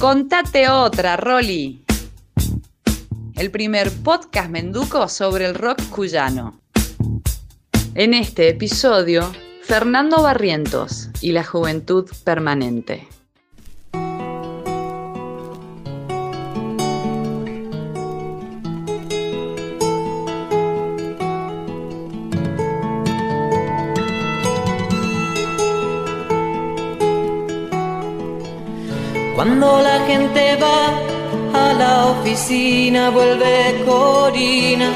Contate otra, Rolly. El primer podcast menduco sobre el rock cuyano. En este episodio, Fernando Barrientos y la juventud permanente. Cuando la gente va a la oficina, vuelve Corina.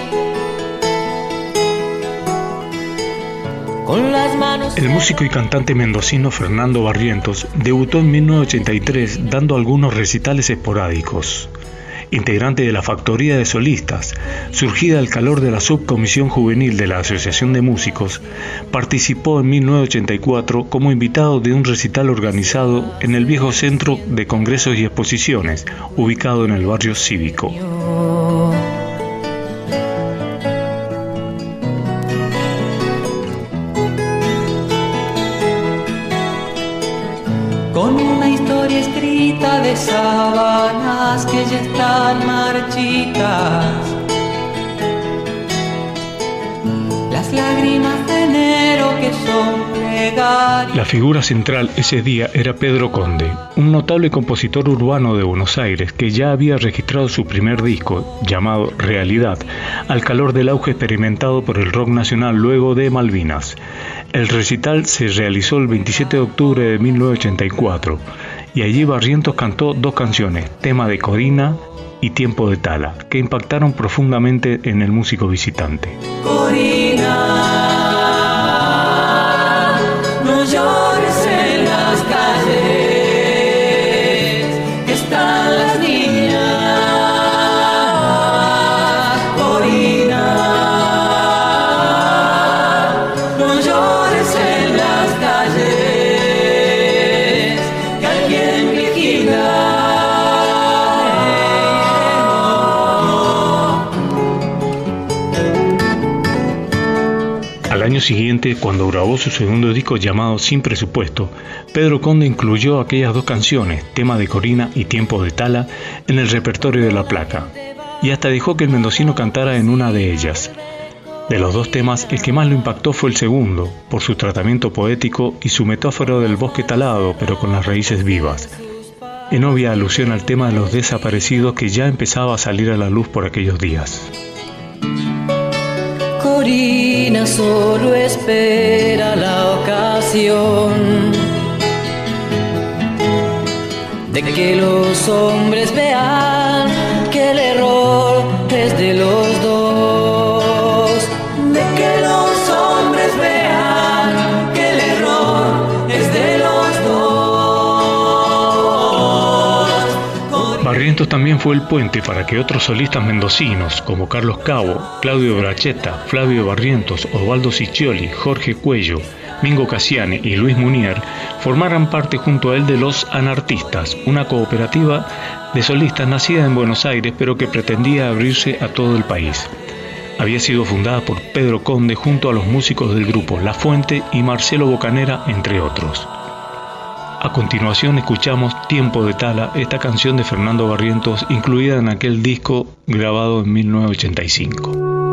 El músico y cantante mendocino Fernando Barrientos debutó en 1983 dando algunos recitales esporádicos integrante de la Factoría de Solistas, surgida al calor de la Subcomisión Juvenil de la Asociación de Músicos, participó en 1984 como invitado de un recital organizado en el viejo Centro de Congresos y Exposiciones, ubicado en el barrio cívico. Con una historia escrita de sábanas que ya están marchitas. Las lágrimas de enero que son plegarias. La figura central ese día era Pedro Conde, un notable compositor urbano de Buenos Aires que ya había registrado su primer disco, llamado Realidad, al calor del auge experimentado por el rock nacional luego de Malvinas. El recital se realizó el 27 de octubre de 1984 y allí Barrientos cantó dos canciones, tema de Corina y Tiempo de Tala, que impactaron profundamente en el músico visitante. Al año siguiente, cuando grabó su segundo disco llamado Sin Presupuesto, Pedro Conde incluyó aquellas dos canciones, tema de Corina y Tiempo de Tala, en el repertorio de la placa, y hasta dejó que el mendocino cantara en una de ellas. De los dos temas, el que más lo impactó fue el segundo, por su tratamiento poético y su metáfora del bosque talado, pero con las raíces vivas, en obvia alusión al tema de los desaparecidos que ya empezaba a salir a la luz por aquellos días. Corina solo espera la ocasión. De que los hombres vean que el error es de los también fue el puente para que otros solistas mendocinos como Carlos Cabo, Claudio Bracheta, Flavio Barrientos, Osvaldo Ciccioli, Jorge Cuello, Mingo Cassiane y Luis Munier formaran parte junto a él de Los Anartistas, una cooperativa de solistas nacida en Buenos Aires pero que pretendía abrirse a todo el país. Había sido fundada por Pedro Conde junto a los músicos del grupo La Fuente y Marcelo Bocanera, entre otros. A continuación escuchamos Tiempo de Tala, esta canción de Fernando Barrientos incluida en aquel disco grabado en 1985.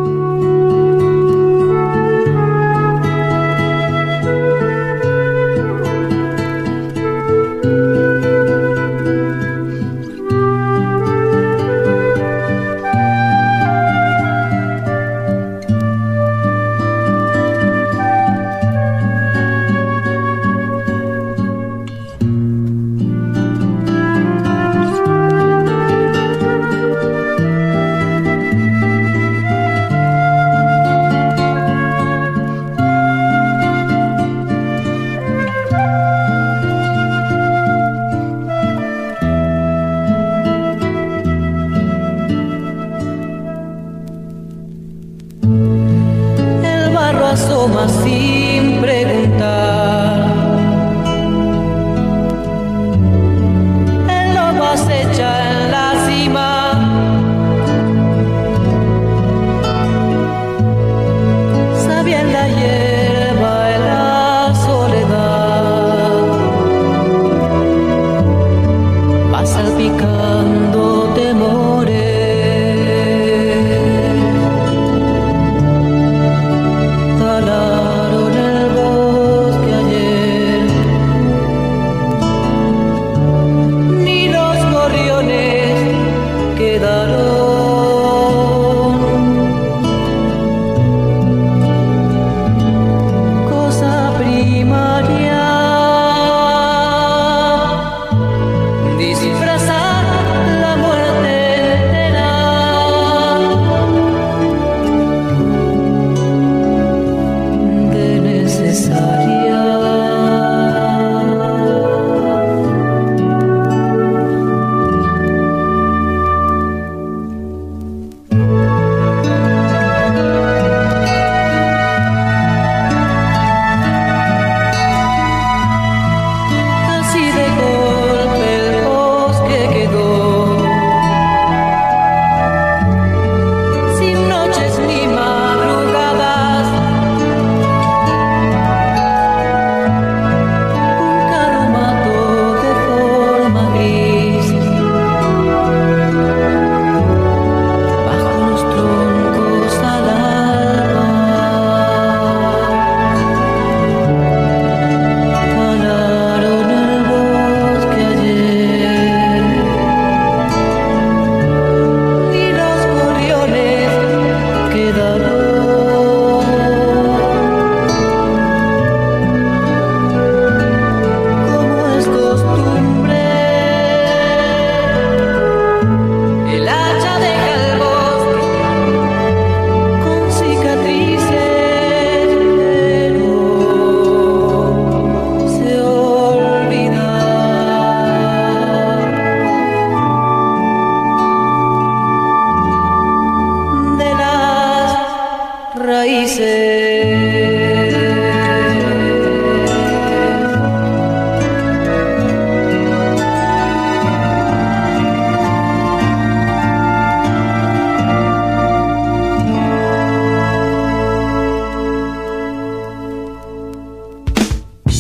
passou macio.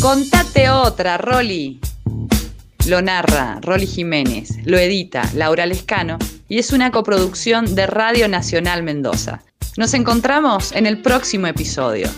Contate otra, Rolly. Lo narra Rolly Jiménez, lo edita Laura Lescano y es una coproducción de Radio Nacional Mendoza. Nos encontramos en el próximo episodio.